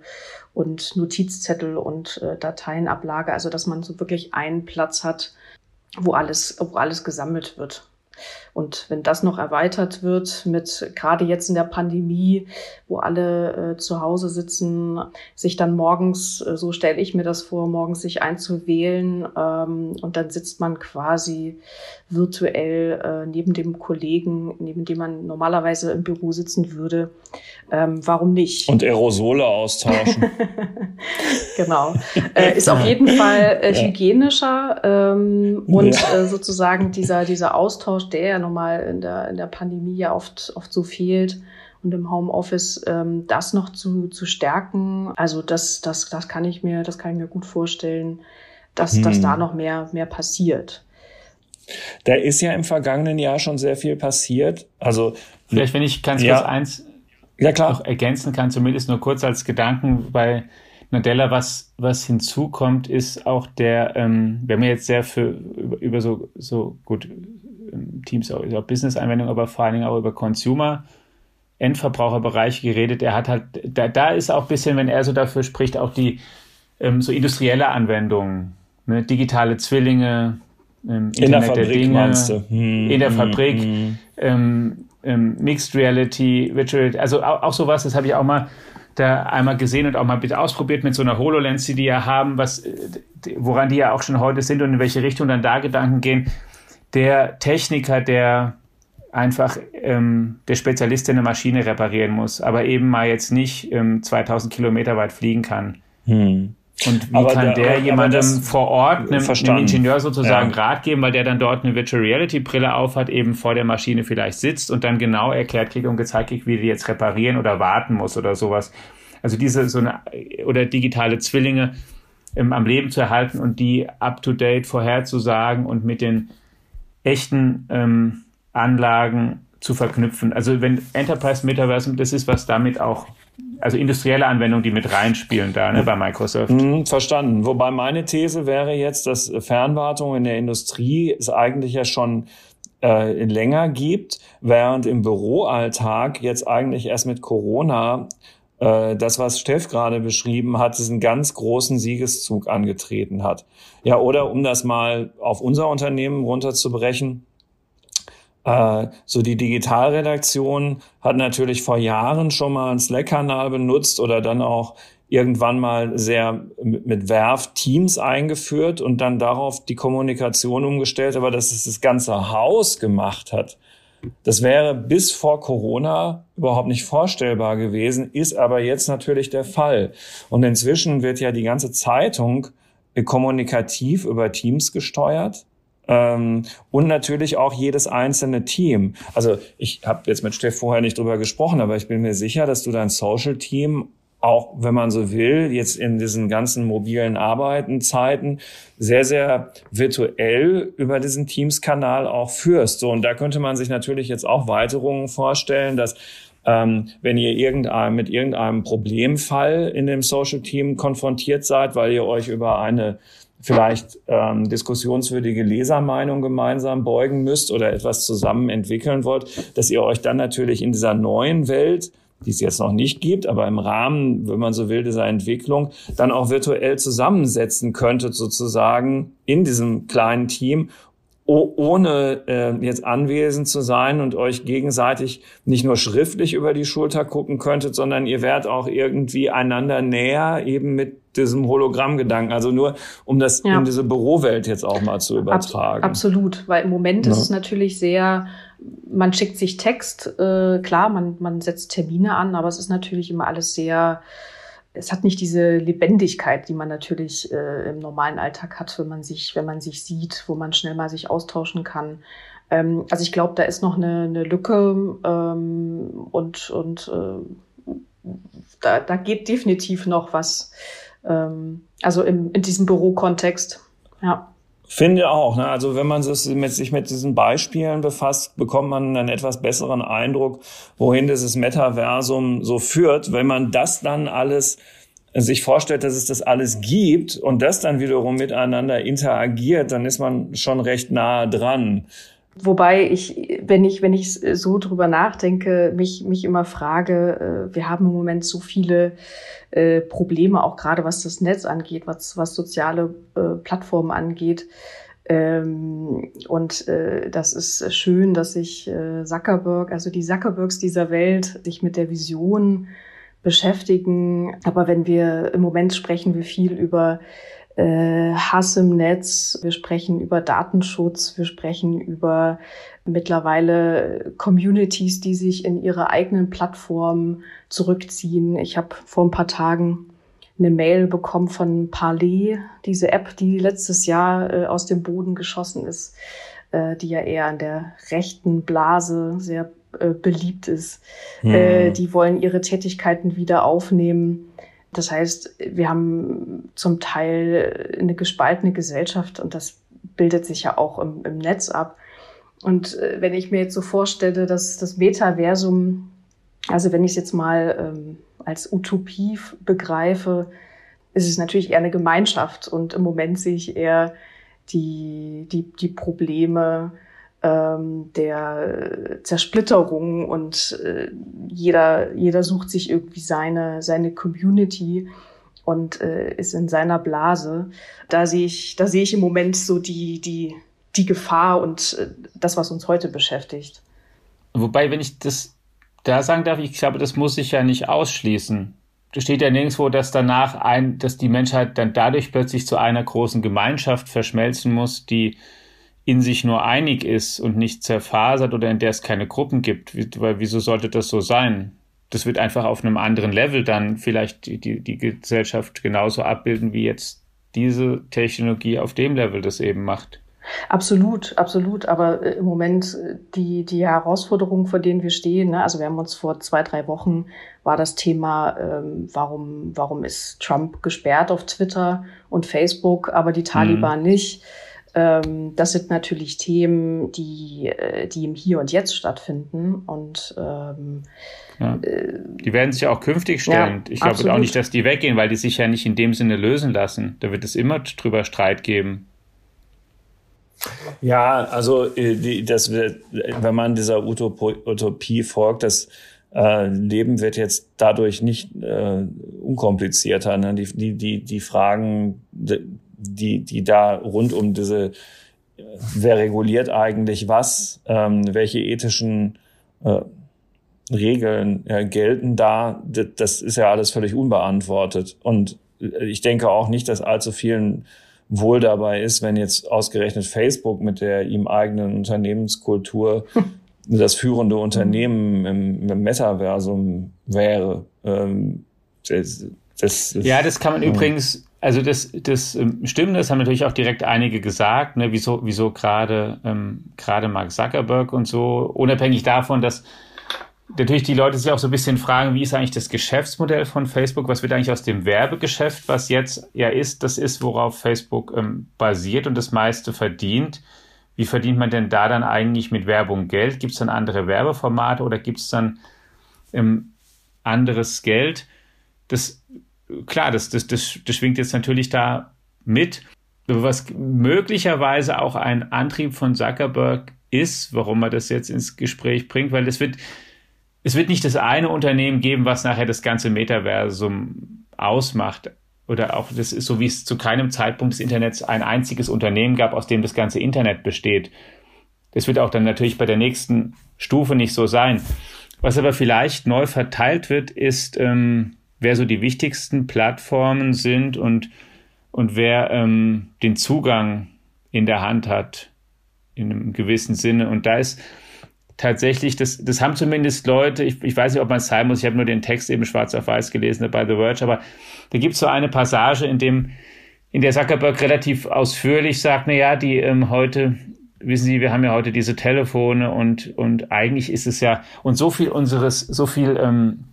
und Notizzettel und äh, Dateienablage. Also dass man so wirklich einen Platz hat, wo alles, wo alles gesammelt wird. Und wenn das noch erweitert wird mit gerade jetzt in der Pandemie, wo alle äh, zu Hause sitzen, sich dann morgens, äh, so stelle ich mir das vor, morgens sich einzuwählen ähm, und dann sitzt man quasi virtuell äh, neben dem Kollegen, neben dem man normalerweise im Büro sitzen würde. Ähm, warum nicht? Und Aerosole austauschen. genau. Äh, ist auf jeden Fall äh, hygienischer ähm, und ja. äh, sozusagen dieser, dieser Austausch, der ja nochmal in der, in der Pandemie ja oft, oft so fehlt und im Homeoffice ähm, das noch zu, zu stärken. Also das, das, das kann ich mir, das kann ich mir gut vorstellen, dass, hm. dass da noch mehr, mehr passiert. Da ist ja im vergangenen Jahr schon sehr viel passiert. Also vielleicht, wenn ich ganz ja. kurz eins ja, klar. noch ergänzen kann, zumindest nur kurz als Gedanken bei Nadella, was, was hinzukommt, ist auch der, ähm, wir haben ja jetzt sehr für, über, über so, so gut Teams, auch, auch Business-Anwendungen, aber vor allen Dingen auch über Consumer, Endverbraucherbereiche geredet. Er hat halt, da, da ist auch ein bisschen, wenn er so dafür spricht, auch die ähm, so industrielle Anwendungen, ne? digitale Zwillinge, ähm, Internet in der Fabrik, der Dinge, hm, in der hm, Fabrik, hm. Ähm, ähm, Mixed Reality, Virtual, also auch, auch sowas, das habe ich auch mal da einmal gesehen und auch mal bitte ausprobiert mit so einer HoloLens, die die ja haben, was, äh, woran die ja auch schon heute sind und in welche Richtung dann da Gedanken gehen. Der Techniker, der einfach ähm, der Spezialist, der eine Maschine reparieren muss, aber eben mal jetzt nicht ähm, 2000 Kilometer weit fliegen kann. Hm. Und wie aber kann der, der jemandem vor Ort, einem, einem, Ingenieur sozusagen ja. Rat geben, weil der dann dort eine Virtual Reality Brille aufhat, eben vor der Maschine vielleicht sitzt und dann genau erklärt kriegt und gezeigt kriegt, wie die jetzt reparieren oder warten muss oder sowas. Also diese so eine oder digitale Zwillinge ähm, am Leben zu erhalten und die up to date vorherzusagen und mit den echten ähm, Anlagen zu verknüpfen. Also wenn Enterprise Metaverse, das ist was damit auch also industrielle Anwendungen, die mit reinspielen da ne, bei Microsoft. Mhm, verstanden. Wobei meine These wäre jetzt, dass Fernwartung in der Industrie es eigentlich ja schon äh, länger gibt, während im Büroalltag jetzt eigentlich erst mit Corona das, was Steff gerade beschrieben hat, diesen ganz großen Siegeszug angetreten hat. Ja, oder um das mal auf unser Unternehmen runterzubrechen, äh, so die Digitalredaktion hat natürlich vor Jahren schon mal einen Slack-Kanal benutzt oder dann auch irgendwann mal sehr mit Werf Teams eingeführt und dann darauf die Kommunikation umgestellt, aber dass es das ganze Haus gemacht hat. Das wäre bis vor Corona überhaupt nicht vorstellbar gewesen, ist aber jetzt natürlich der Fall. Und inzwischen wird ja die ganze Zeitung kommunikativ über Teams gesteuert. Ähm, und natürlich auch jedes einzelne Team. Also ich habe jetzt mit Steff vorher nicht drüber gesprochen, aber ich bin mir sicher, dass du dein Social-Team auch, wenn man so will, jetzt in diesen ganzen mobilen Arbeitenzeiten sehr, sehr virtuell über diesen Teams-Kanal auch führst. So, und da könnte man sich natürlich jetzt auch Weiterungen vorstellen, dass ähm, wenn ihr irgendein, mit irgendeinem Problemfall in dem Social Team konfrontiert seid, weil ihr euch über eine vielleicht ähm, diskussionswürdige Lesermeinung gemeinsam beugen müsst oder etwas zusammen entwickeln wollt, dass ihr euch dann natürlich in dieser neuen Welt die es jetzt noch nicht gibt, aber im Rahmen, wenn man so will, dieser Entwicklung, dann auch virtuell zusammensetzen könntet, sozusagen in diesem kleinen Team, ohne äh, jetzt anwesend zu sein und euch gegenseitig nicht nur schriftlich über die Schulter gucken könntet, sondern ihr werdet auch irgendwie einander näher, eben mit diesem Hologrammgedanken. Also nur, um das ja. in diese Bürowelt jetzt auch mal zu übertragen. Ab, absolut, weil im Moment ja. ist es natürlich sehr, man schickt sich Text, äh, klar, man, man setzt Termine an, aber es ist natürlich immer alles sehr, es hat nicht diese Lebendigkeit, die man natürlich äh, im normalen Alltag hat, wenn man sich, wenn man sich sieht, wo man schnell mal sich austauschen kann. Ähm, also ich glaube, da ist noch eine, eine Lücke ähm, und, und äh, da, da geht definitiv noch was. Ähm, also im, in diesem Bürokontext. Ja. Finde auch. Ne? Also wenn man mit, sich mit diesen Beispielen befasst, bekommt man einen etwas besseren Eindruck, wohin dieses Metaversum so führt. Wenn man das dann alles sich vorstellt, dass es das alles gibt und das dann wiederum miteinander interagiert, dann ist man schon recht nahe dran. Wobei ich, wenn ich, wenn ich so drüber nachdenke, mich, mich immer frage, äh, wir haben im Moment so viele äh, Probleme, auch gerade was das Netz angeht, was, was soziale äh, Plattformen angeht. Ähm, und das ist schön, dass sich Zuckerberg, also die Zuckerbergs dieser Welt, sich mit der Vision beschäftigen. Aber wenn wir im Moment sprechen wir viel über äh, Hass im Netz, wir sprechen über Datenschutz, wir sprechen über mittlerweile Communities, die sich in ihre eigenen Plattformen zurückziehen. Ich habe vor ein paar Tagen eine Mail bekommen von Parley, diese App, die letztes Jahr äh, aus dem Boden geschossen ist, äh, die ja eher an der rechten Blase sehr äh, beliebt ist. Hm. Äh, die wollen ihre Tätigkeiten wieder aufnehmen. Das heißt, wir haben zum Teil eine gespaltene Gesellschaft und das bildet sich ja auch im, im Netz ab. Und äh, wenn ich mir jetzt so vorstelle, dass das Metaversum, also wenn ich es jetzt mal ähm, als Utopie begreife, ist es natürlich eher eine Gemeinschaft. Und im Moment sehe ich eher die, die, die Probleme ähm, der Zersplitterung und äh, jeder, jeder sucht sich irgendwie seine, seine Community und äh, ist in seiner Blase. Da sehe ich, da sehe ich im Moment so die, die, die Gefahr und äh, das, was uns heute beschäftigt. Wobei, wenn ich das da sagen darf, ich glaube, das muss sich ja nicht ausschließen. Da steht ja nirgendwo, dass danach ein, dass die Menschheit dann dadurch plötzlich zu einer großen Gemeinschaft verschmelzen muss, die in sich nur einig ist und nicht zerfasert oder in der es keine Gruppen gibt. Weil wieso sollte das so sein? Das wird einfach auf einem anderen Level dann vielleicht die, die, die Gesellschaft genauso abbilden, wie jetzt diese Technologie auf dem Level das eben macht. Absolut, absolut. Aber äh, im Moment äh, die, die Herausforderungen, vor denen wir stehen, ne? also wir haben uns vor zwei, drei Wochen war das Thema, ähm, warum, warum ist Trump gesperrt auf Twitter und Facebook, aber die Taliban mhm. nicht. Ähm, das sind natürlich Themen, die, äh, die im Hier und Jetzt stattfinden. Und ähm, ja. Die werden sich auch künftig stellen. Ja, ich glaube auch nicht, dass die weggehen, weil die sich ja nicht in dem Sinne lösen lassen. Da wird es immer drüber Streit geben. Ja, also äh, die, das wird, wenn man dieser Utopie folgt, das äh, Leben wird jetzt dadurch nicht äh, unkomplizierter. Ne? Die, die, die, die Fragen, die, die da rund um diese, äh, wer reguliert eigentlich was, ähm, welche ethischen äh, Regeln äh, gelten da, das ist ja alles völlig unbeantwortet. Und äh, ich denke auch nicht, dass allzu vielen wohl dabei ist, wenn jetzt ausgerechnet Facebook mit der ihm eigenen Unternehmenskultur das führende Unternehmen im, im Metaversum wäre. Ähm, das, das, ja, das kann man ja. übrigens, also das, das ähm, stimmt, das haben natürlich auch direkt einige gesagt, ne, wieso, wieso gerade ähm, gerade Mark Zuckerberg und so, unabhängig davon, dass natürlich die Leute sich auch so ein bisschen fragen, wie ist eigentlich das Geschäftsmodell von Facebook? Was wird eigentlich aus dem Werbegeschäft, was jetzt ja ist, das ist, worauf Facebook ähm, basiert und das meiste verdient. Wie verdient man denn da dann eigentlich mit Werbung Geld? Gibt es dann andere Werbeformate oder gibt es dann ähm, anderes Geld? Das, klar, das, das, das, das schwingt jetzt natürlich da mit. Was möglicherweise auch ein Antrieb von Zuckerberg ist, warum er das jetzt ins Gespräch bringt, weil es wird, es wird nicht das eine Unternehmen geben, was nachher das ganze Metaversum ausmacht. Oder auch das ist so, wie es zu keinem Zeitpunkt des Internets ein einziges Unternehmen gab, aus dem das ganze Internet besteht. Das wird auch dann natürlich bei der nächsten Stufe nicht so sein. Was aber vielleicht neu verteilt wird, ist, ähm, wer so die wichtigsten Plattformen sind und, und wer ähm, den Zugang in der Hand hat, in einem gewissen Sinne. Und da ist tatsächlich, das, das haben zumindest Leute, ich, ich weiß nicht, ob man es sein muss, ich habe nur den Text eben schwarz auf weiß gelesen bei The Verge, aber da gibt es so eine Passage, in dem in der Zuckerberg relativ ausführlich sagt, na ja, die ähm, heute wissen Sie, wir haben ja heute diese Telefone und und eigentlich ist es ja und so viel unseres so viel ähm,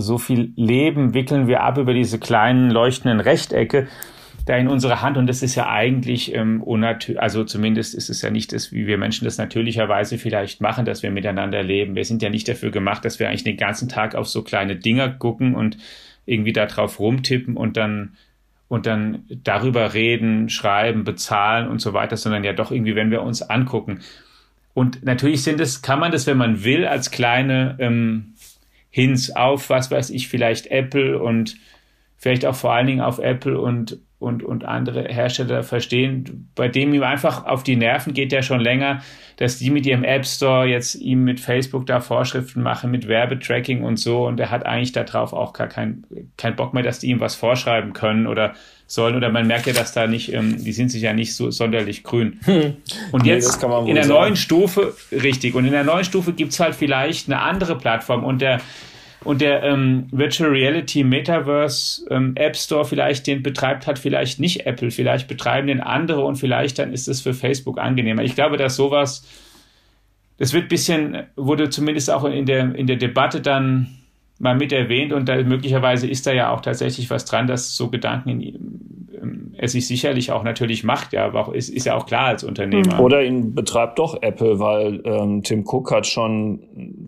so viel Leben wickeln wir ab über diese kleinen leuchtenden Rechtecke da in unserer Hand und das ist ja eigentlich ähm, unnatürlich, also zumindest ist es ja nicht das, wie wir Menschen das natürlicherweise vielleicht machen, dass wir miteinander leben. Wir sind ja nicht dafür gemacht, dass wir eigentlich den ganzen Tag auf so kleine Dinger gucken und irgendwie da drauf rumtippen und dann und dann darüber reden, schreiben, bezahlen und so weiter, sondern ja doch irgendwie, wenn wir uns angucken. Und natürlich sind es, kann man das, wenn man will, als kleine ähm, Hints auf, was weiß ich, vielleicht Apple und vielleicht auch vor allen Dingen auf Apple und und, und andere Hersteller verstehen, bei dem ihm einfach auf die Nerven geht der schon länger, dass die mit ihrem App Store jetzt ihm mit Facebook da Vorschriften machen, mit Werbetracking und so. Und er hat eigentlich darauf auch gar keinen kein Bock mehr, dass die ihm was vorschreiben können oder sollen. Oder man merkt ja, dass da nicht, ähm, die sind sich ja nicht so sonderlich grün. Hm. Und nee, jetzt in der neuen Stufe, richtig, und in der neuen Stufe gibt's halt vielleicht eine andere Plattform. Und der und der ähm, Virtual Reality Metaverse ähm, App Store vielleicht den betreibt hat vielleicht nicht Apple, vielleicht betreiben den andere und vielleicht dann ist es für Facebook angenehmer. Ich glaube, dass sowas, das wird bisschen, wurde zumindest auch in der, in der Debatte dann mal mit erwähnt und da möglicherweise ist da ja auch tatsächlich was dran, dass so Gedanken in, ähm, er sich sicherlich auch natürlich macht, ja, aber auch ist, ist ja auch klar als Unternehmer. Oder ihn betreibt doch Apple, weil ähm, Tim Cook hat schon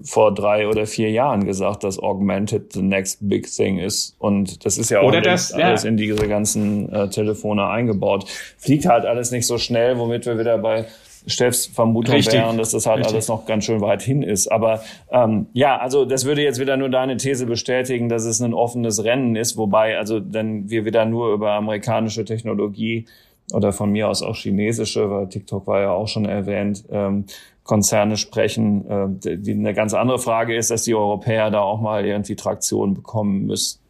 vor drei oder vier Jahren gesagt, dass Augmented the next big thing ist. Und das ist ja auch das, alles ja. in diese ganzen äh, Telefone eingebaut. Fliegt halt alles nicht so schnell, womit wir wieder bei Steffs Vermutung Richtig. wären, dass das halt Richtig. alles noch ganz schön weit hin ist. Aber ähm, ja, also das würde jetzt wieder nur deine These bestätigen, dass es ein offenes Rennen ist, wobei also dann wir wieder nur über amerikanische Technologie oder von mir aus auch chinesische, weil TikTok war ja auch schon erwähnt, ähm, Konzerne sprechen. Äh, die, eine ganz andere Frage ist, dass die Europäer da auch mal irgendwie Traktion bekommen müssen.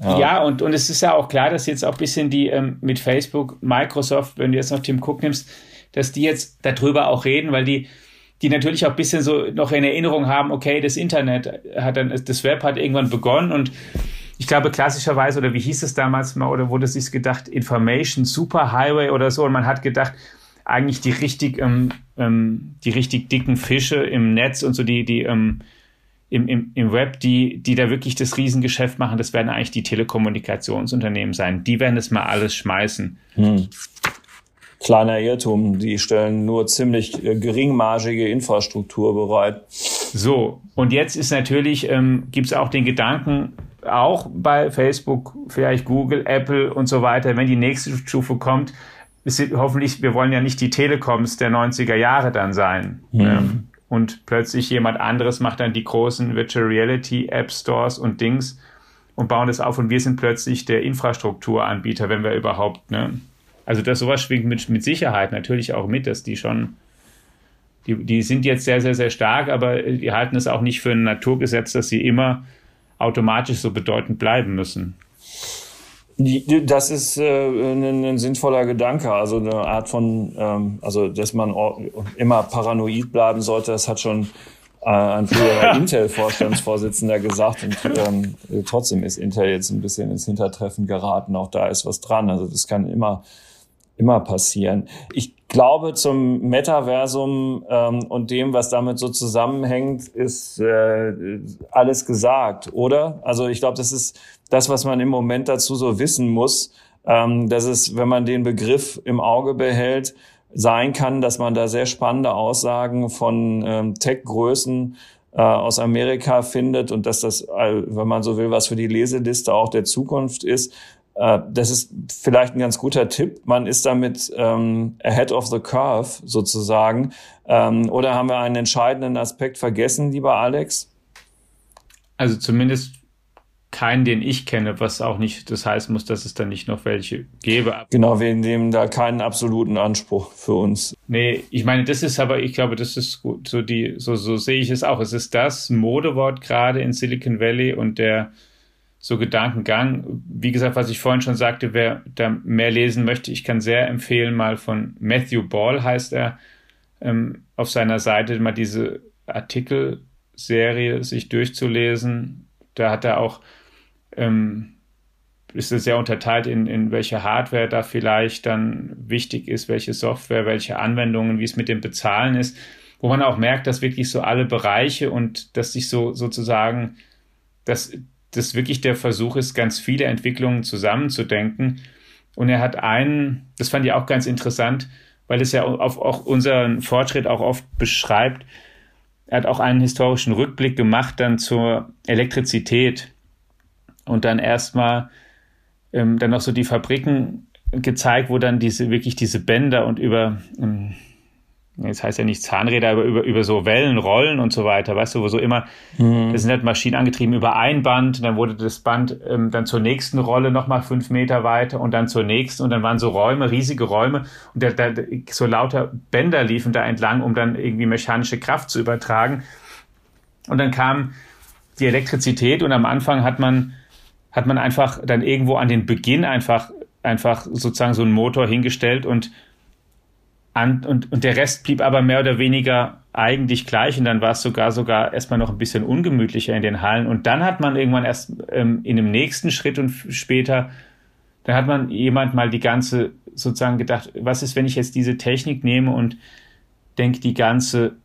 Ja. ja, und, und es ist ja auch klar, dass jetzt auch bisschen die ähm, mit Facebook, Microsoft, wenn du jetzt noch Tim Cook nimmst, dass die jetzt darüber auch reden, weil die, die natürlich auch ein bisschen so noch in Erinnerung haben, okay, das Internet hat dann, das Web hat irgendwann begonnen und ich glaube klassischerweise, oder wie hieß es damals mal, oder wurde sich gedacht, Information Superhighway oder so, und man hat gedacht, eigentlich die richtig, ähm, ähm, die richtig dicken Fische im Netz und so die, die ähm, im, im, im Web, die, die da wirklich das Riesengeschäft machen, das werden eigentlich die Telekommunikationsunternehmen sein. Die werden es mal alles schmeißen. Hm kleiner Irrtum. Die stellen nur ziemlich äh, geringmargige Infrastruktur bereit. So, und jetzt ist natürlich, ähm, gibt es auch den Gedanken, auch bei Facebook, vielleicht Google, Apple und so weiter, wenn die nächste Stufe kommt, ist hoffentlich, wir wollen ja nicht die Telekoms der 90er Jahre dann sein. Mhm. Ähm, und plötzlich jemand anderes macht dann die großen Virtual Reality App Stores und Dings und bauen das auf und wir sind plötzlich der Infrastrukturanbieter, wenn wir überhaupt, ne? Also das sowas schwingt mit, mit Sicherheit natürlich auch mit, dass die schon, die, die sind jetzt sehr, sehr, sehr stark, aber die halten es auch nicht für ein Naturgesetz, dass sie immer automatisch so bedeutend bleiben müssen. Das ist äh, ein, ein, sinnvoller Gedanke, also eine Art von, ähm, also dass man immer paranoid bleiben sollte, das hat schon äh, ein früherer Intel-Vorstandsvorsitzender gesagt und ähm, trotzdem ist Intel jetzt ein bisschen ins Hintertreffen geraten, auch da ist was dran, also das kann immer immer passieren. Ich glaube, zum Metaversum ähm, und dem, was damit so zusammenhängt, ist äh, alles gesagt, oder? Also ich glaube, das ist das, was man im Moment dazu so wissen muss, ähm, dass es, wenn man den Begriff im Auge behält, sein kann, dass man da sehr spannende Aussagen von ähm, Tech-Größen äh, aus Amerika findet und dass das, wenn man so will, was für die Leseliste auch der Zukunft ist. Äh, das ist vielleicht ein ganz guter Tipp. Man ist damit ähm, ahead of the curve sozusagen. Ähm, oder haben wir einen entscheidenden Aspekt vergessen, lieber Alex? Also zumindest keinen, den ich kenne, was auch nicht das heißen muss, dass es dann nicht noch welche gäbe. Genau, wir nehmen da keinen absoluten Anspruch für uns. Nee, ich meine, das ist aber, ich glaube, das ist gut, so die, so, so sehe ich es auch. Es ist das Modewort gerade in Silicon Valley und der so Gedankengang. Wie gesagt, was ich vorhin schon sagte, wer da mehr lesen möchte, ich kann sehr empfehlen, mal von Matthew Ball heißt er, ähm, auf seiner Seite mal diese Artikelserie sich durchzulesen. Da hat er auch, ähm, ist es sehr unterteilt in, in welche Hardware da vielleicht dann wichtig ist, welche Software, welche Anwendungen, wie es mit dem Bezahlen ist, wo man auch merkt, dass wirklich so alle Bereiche und dass sich so sozusagen, dass das wirklich der Versuch ist, ganz viele Entwicklungen zusammenzudenken. Und er hat einen, das fand ich auch ganz interessant, weil es ja auf, auch unseren Fortschritt auch oft beschreibt. Er hat auch einen historischen Rückblick gemacht dann zur Elektrizität und dann erstmal ähm, dann noch so die Fabriken gezeigt, wo dann diese wirklich diese Bänder und über ähm, jetzt heißt ja nicht Zahnräder, aber über, über so Wellen rollen und so weiter, weißt du, wo so immer, mhm. das sind halt Maschinen angetrieben über ein Band, dann wurde das Band ähm, dann zur nächsten Rolle nochmal fünf Meter weiter und dann zur nächsten und dann waren so Räume, riesige Räume und da, da, so lauter Bänder liefen da entlang, um dann irgendwie mechanische Kraft zu übertragen. Und dann kam die Elektrizität und am Anfang hat man, hat man einfach dann irgendwo an den Beginn einfach, einfach sozusagen so einen Motor hingestellt und an, und, und der Rest blieb aber mehr oder weniger eigentlich gleich und dann war es sogar sogar erstmal noch ein bisschen ungemütlicher in den Hallen und dann hat man irgendwann erst ähm, in dem nächsten Schritt und später dann hat man jemand mal die ganze sozusagen gedacht, was ist, wenn ich jetzt diese Technik nehme und denke die ganze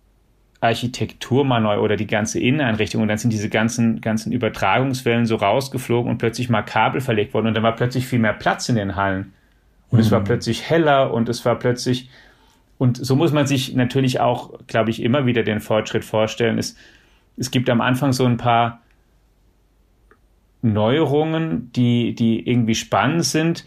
Architektur mal neu oder die ganze Inneneinrichtung und dann sind diese ganzen, ganzen Übertragungswellen so rausgeflogen und plötzlich mal Kabel verlegt worden und dann war plötzlich viel mehr Platz in den Hallen. Und mhm. es war mhm. plötzlich heller und es war plötzlich, und so muss man sich natürlich auch, glaube ich, immer wieder den Fortschritt vorstellen. Es, es gibt am Anfang so ein paar Neuerungen, die, die irgendwie spannend sind,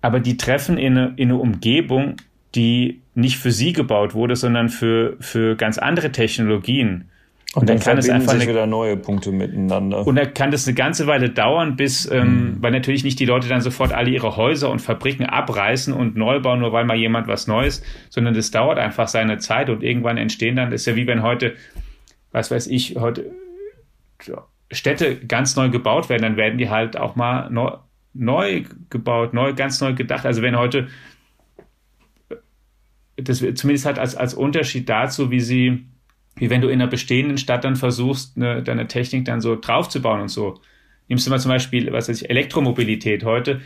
aber die treffen in eine, in eine Umgebung, die nicht für sie gebaut wurde, sondern für, für ganz andere Technologien. Und, und dann, dann kann es einfach sich wieder neue Punkte miteinander. Und dann kann das eine ganze Weile dauern, bis, ähm, mhm. weil natürlich nicht die Leute dann sofort alle ihre Häuser und Fabriken abreißen und neu bauen, nur weil mal jemand was Neues, sondern das dauert einfach seine Zeit und irgendwann entstehen dann, das ist ja wie wenn heute, was weiß ich, heute Städte ganz neu gebaut werden, dann werden die halt auch mal neu, neu gebaut, neu, ganz neu gedacht. Also wenn heute das zumindest halt als, als Unterschied dazu, wie sie, wie wenn du in einer bestehenden Stadt dann versuchst, eine, deine Technik dann so draufzubauen und so. Nimmst du mal zum Beispiel, was weiß ich, Elektromobilität. Heute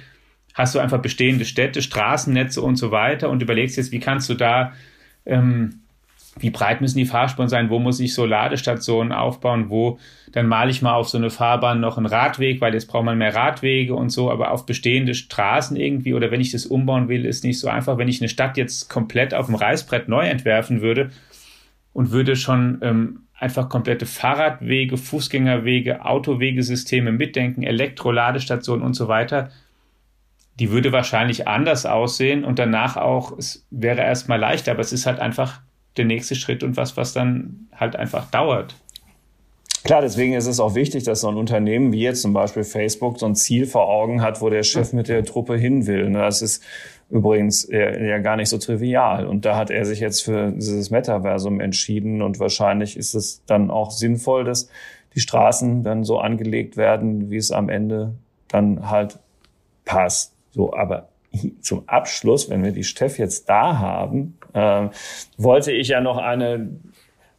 hast du einfach bestehende Städte, Straßennetze und so weiter und überlegst jetzt, wie kannst du da ähm, wie breit müssen die Fahrspuren sein, wo muss ich so Ladestationen aufbauen, wo dann male ich mal auf so eine Fahrbahn noch einen Radweg, weil jetzt braucht man mehr Radwege und so, aber auf bestehende Straßen irgendwie oder wenn ich das umbauen will, ist nicht so einfach. Wenn ich eine Stadt jetzt komplett auf dem Reißbrett neu entwerfen würde und würde schon ähm, einfach komplette Fahrradwege, Fußgängerwege, Autowegesysteme mitdenken, Elektroladestationen und so weiter, die würde wahrscheinlich anders aussehen und danach auch, es wäre erstmal leichter, aber es ist halt einfach der nächste Schritt und was, was dann halt einfach dauert. Klar, deswegen ist es auch wichtig, dass so ein Unternehmen wie jetzt zum Beispiel Facebook so ein Ziel vor Augen hat, wo der Chef mit der Truppe hin will. Ne, das ist übrigens ja gar nicht so trivial. Und da hat er sich jetzt für dieses Metaversum entschieden und wahrscheinlich ist es dann auch sinnvoll, dass die Straßen dann so angelegt werden, wie es am Ende dann halt passt. So, aber zum Abschluss, wenn wir die Steff jetzt da haben, äh, wollte ich ja noch eine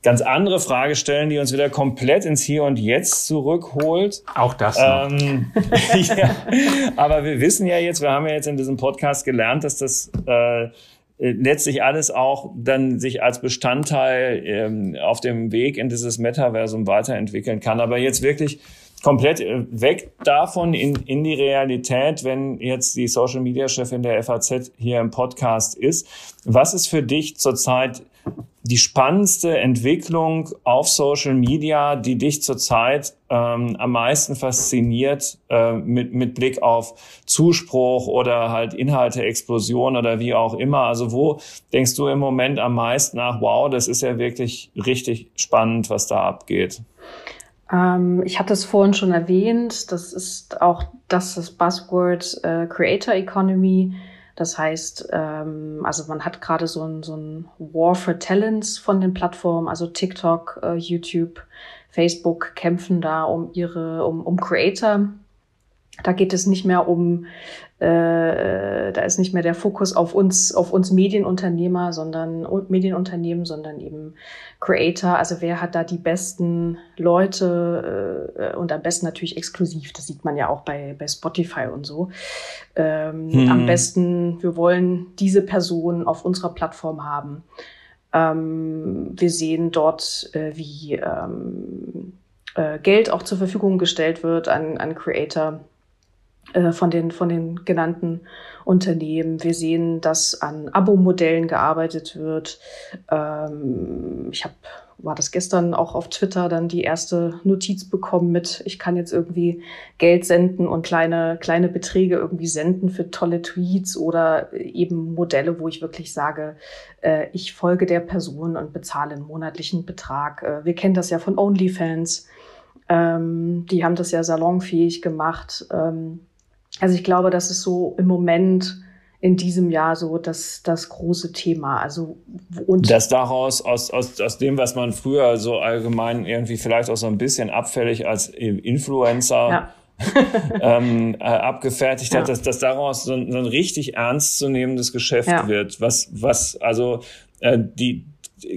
ganz andere Frage stellen, die uns wieder komplett ins Hier und Jetzt zurückholt. Auch das. Noch. Ähm, ja, aber wir wissen ja jetzt, wir haben ja jetzt in diesem Podcast gelernt, dass das äh, letztlich alles auch dann sich als Bestandteil ähm, auf dem Weg in dieses Metaversum weiterentwickeln kann. Aber jetzt wirklich komplett äh, weg davon in, in die Realität, wenn jetzt die Social Media Chefin der FAZ hier im Podcast ist. Was ist für dich zurzeit die spannendste Entwicklung auf Social Media, die dich zurzeit ähm, am meisten fasziniert äh, mit, mit Blick auf Zuspruch oder halt Inhalte, Explosion oder wie auch immer? Also wo denkst du im Moment am meisten nach, wow, das ist ja wirklich richtig spannend, was da abgeht? Ähm, ich hatte es vorhin schon erwähnt, das ist auch das, das Buzzword äh, Creator Economy. Das heißt, ähm, also man hat gerade so ein, so ein War for Talents von den Plattformen, also TikTok, äh, YouTube, Facebook kämpfen da um ihre, um, um Creator. Da geht es nicht mehr um äh, da ist nicht mehr der Fokus auf uns, auf uns Medienunternehmer, sondern Medienunternehmen, sondern eben Creator. Also wer hat da die besten Leute äh, und am besten natürlich exklusiv. Das sieht man ja auch bei, bei Spotify und so. Ähm, hm. Am besten, wir wollen diese Person auf unserer Plattform haben. Ähm, wir sehen dort, äh, wie ähm, äh, Geld auch zur Verfügung gestellt wird an, an Creator äh, von den, von den genannten Unternehmen. Wir sehen, dass an Abo-Modellen gearbeitet wird. Ähm, ich habe war das gestern auch auf Twitter dann die erste Notiz bekommen mit, ich kann jetzt irgendwie Geld senden und kleine, kleine Beträge irgendwie senden für tolle Tweets oder eben Modelle, wo ich wirklich sage, äh, ich folge der Person und bezahle einen monatlichen Betrag. Äh, wir kennen das ja von OnlyFans. Ähm, die haben das ja salonfähig gemacht. Ähm, also ich glaube, das ist so im Moment in diesem Jahr so das, das große Thema. Also und das daraus aus, aus, aus dem, was man früher so allgemein irgendwie vielleicht auch so ein bisschen abfällig als Influencer ja. ähm, äh, abgefertigt ja. hat, dass, dass daraus so ein, so ein richtig ernstzunehmendes Geschäft ja. wird, was, was also äh, die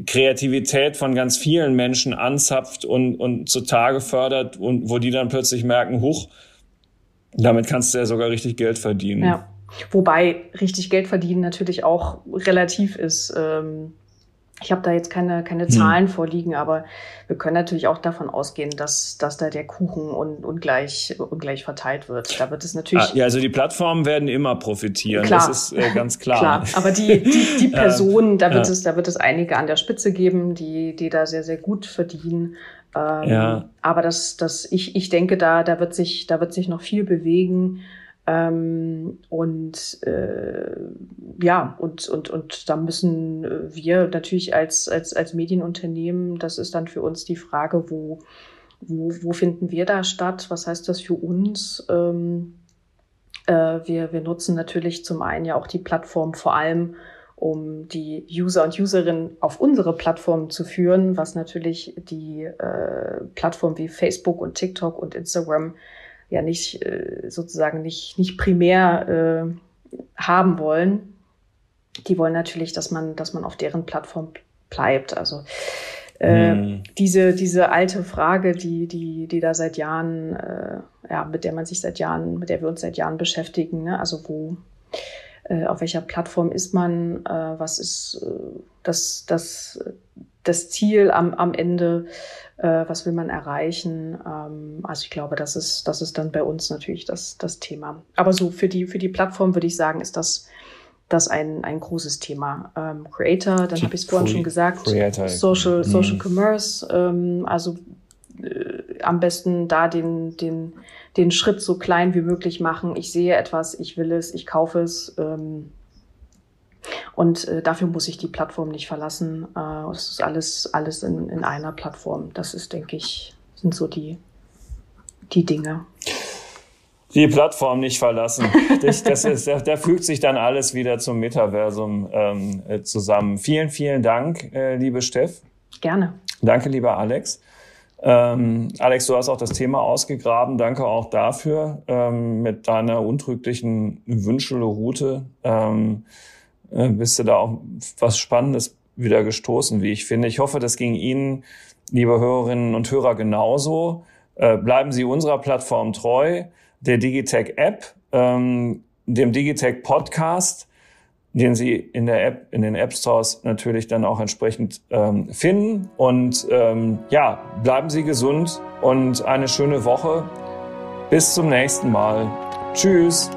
Kreativität von ganz vielen Menschen anzapft und, und zutage fördert und wo die dann plötzlich merken, huch, damit kannst du ja sogar richtig Geld verdienen. Ja. Wobei richtig Geld verdienen natürlich auch relativ ist. Ähm, ich habe da jetzt keine, keine hm. Zahlen hm. vorliegen, aber wir können natürlich auch davon ausgehen, dass, dass da der Kuchen un, ungleich, ungleich verteilt wird. Da wird es natürlich. Ah, ja, also die Plattformen werden immer profitieren. Klar. Das ist äh, ganz klar. klar. Aber die, die, die Personen, da wird ja. es, da wird es einige an der Spitze geben, die, die da sehr, sehr gut verdienen. Ähm, ja. Aber das, das, ich, ich denke, da, da wird sich, da wird sich noch viel bewegen. Ähm, und äh, ja, und, und, und da müssen wir natürlich als, als, als Medienunternehmen, das ist dann für uns die Frage, wo, wo, wo finden wir da statt? Was heißt das für uns? Ähm, äh, wir, wir nutzen natürlich zum einen ja auch die Plattform vor allem, um die User und Userinnen auf unsere Plattform zu führen, was natürlich die äh, Plattform wie Facebook und TikTok und Instagram ja nicht äh, sozusagen nicht, nicht primär äh, haben wollen. Die wollen natürlich, dass man, dass man auf deren Plattform bleibt. Also äh, hm. diese, diese alte Frage, die, die, die da seit Jahren, äh, ja, mit der man sich seit Jahren, mit der wir uns seit Jahren beschäftigen, ne? also wo auf welcher Plattform ist man, äh, was ist äh, das, das, das Ziel am, am Ende, äh, was will man erreichen. Ähm, also ich glaube, das ist, das ist dann bei uns natürlich das, das Thema. Aber so für die, für die Plattform würde ich sagen, ist das, das ein, ein großes Thema. Ähm, Creator, dann habe ich es vorhin schon gesagt, Creator. Social, mhm. Social Commerce, ähm, also äh, am besten da den, den, den Schritt so klein wie möglich machen. Ich sehe etwas, ich will es, ich kaufe es. Ähm, und äh, dafür muss ich die Plattform nicht verlassen. Äh, es ist alles, alles in, in einer Plattform. Das ist, denke ich, sind so die, die Dinge. Die Plattform nicht verlassen. Das, das ist, da, da fügt sich dann alles wieder zum Metaversum ähm, äh, zusammen. Vielen, vielen Dank, äh, liebe Steff. Gerne. Danke, lieber Alex. Ähm, Alex, du hast auch das Thema ausgegraben. Danke auch dafür ähm, mit deiner untrüglichen Wünschelroute. Ähm, äh, bist du da auch was Spannendes wieder gestoßen, wie ich finde. Ich hoffe, das ging Ihnen, liebe Hörerinnen und Hörer, genauso. Äh, bleiben Sie unserer Plattform treu, der Digitech App, ähm, dem Digitech Podcast den Sie in der App, in den App Stores natürlich dann auch entsprechend ähm, finden. Und ähm, ja, bleiben Sie gesund und eine schöne Woche. Bis zum nächsten Mal. Tschüss.